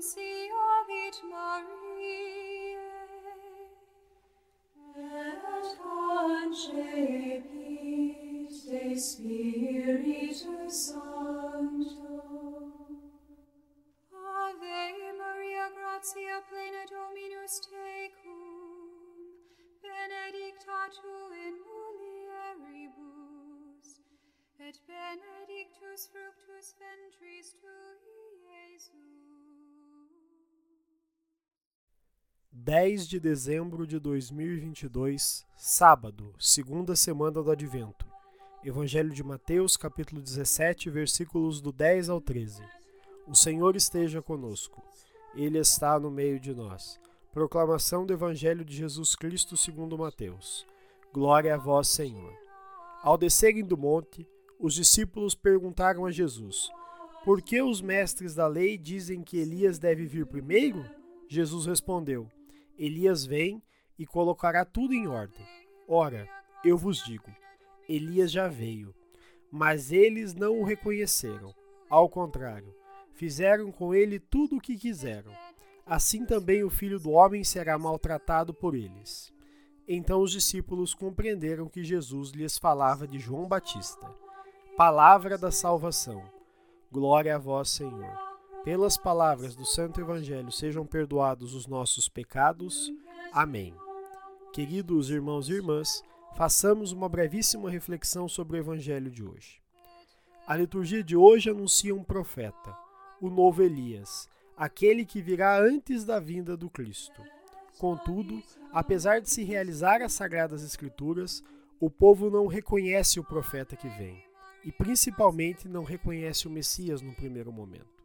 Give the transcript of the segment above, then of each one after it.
Nunciavit Mariae, et concepit de Spiritus Sancto. Ave Maria, gratia plena Dominus tecum, benedicta tu in mulieribus, et benedictus fructus ventris tui, Iesus. 10 de dezembro de 2022, sábado, segunda semana do Advento. Evangelho de Mateus, capítulo 17, versículos do 10 ao 13. O Senhor esteja conosco. Ele está no meio de nós. Proclamação do Evangelho de Jesus Cristo segundo Mateus. Glória a vós, Senhor. Ao descerem do monte, os discípulos perguntaram a Jesus: Por que os mestres da lei dizem que Elias deve vir primeiro? Jesus respondeu: Elias vem e colocará tudo em ordem. Ora, eu vos digo: Elias já veio, mas eles não o reconheceram. Ao contrário, fizeram com ele tudo o que quiseram. Assim também o filho do homem será maltratado por eles. Então os discípulos compreenderam que Jesus lhes falava de João Batista. Palavra da salvação. Glória a vós, Senhor. Pelas palavras do Santo Evangelho sejam perdoados os nossos pecados. Amém. Queridos irmãos e irmãs, façamos uma brevíssima reflexão sobre o Evangelho de hoje. A liturgia de hoje anuncia um profeta, o novo Elias, aquele que virá antes da vinda do Cristo. Contudo, apesar de se realizar as Sagradas Escrituras, o povo não reconhece o profeta que vem e principalmente não reconhece o Messias no primeiro momento.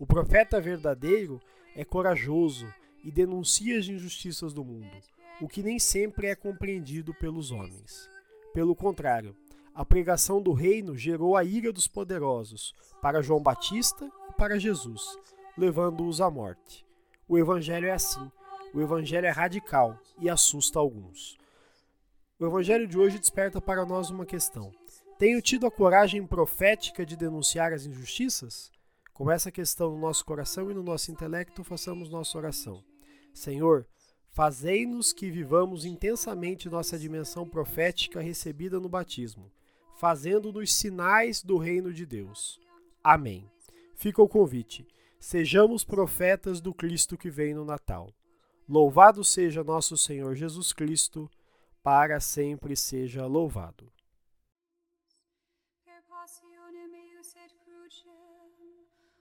O profeta verdadeiro é corajoso e denuncia as injustiças do mundo, o que nem sempre é compreendido pelos homens. Pelo contrário, a pregação do reino gerou a ira dos poderosos para João Batista e para Jesus, levando-os à morte. O evangelho é assim. O evangelho é radical e assusta alguns. O evangelho de hoje desperta para nós uma questão: tenho tido a coragem profética de denunciar as injustiças? Com essa questão no nosso coração e no nosso intelecto, façamos nossa oração. Senhor, fazei-nos que vivamos intensamente nossa dimensão profética recebida no batismo, fazendo-nos sinais do reino de Deus. Amém. Fica o convite. Sejamos profetas do Cristo que vem no Natal. Louvado seja nosso Senhor Jesus Cristo, para sempre seja louvado.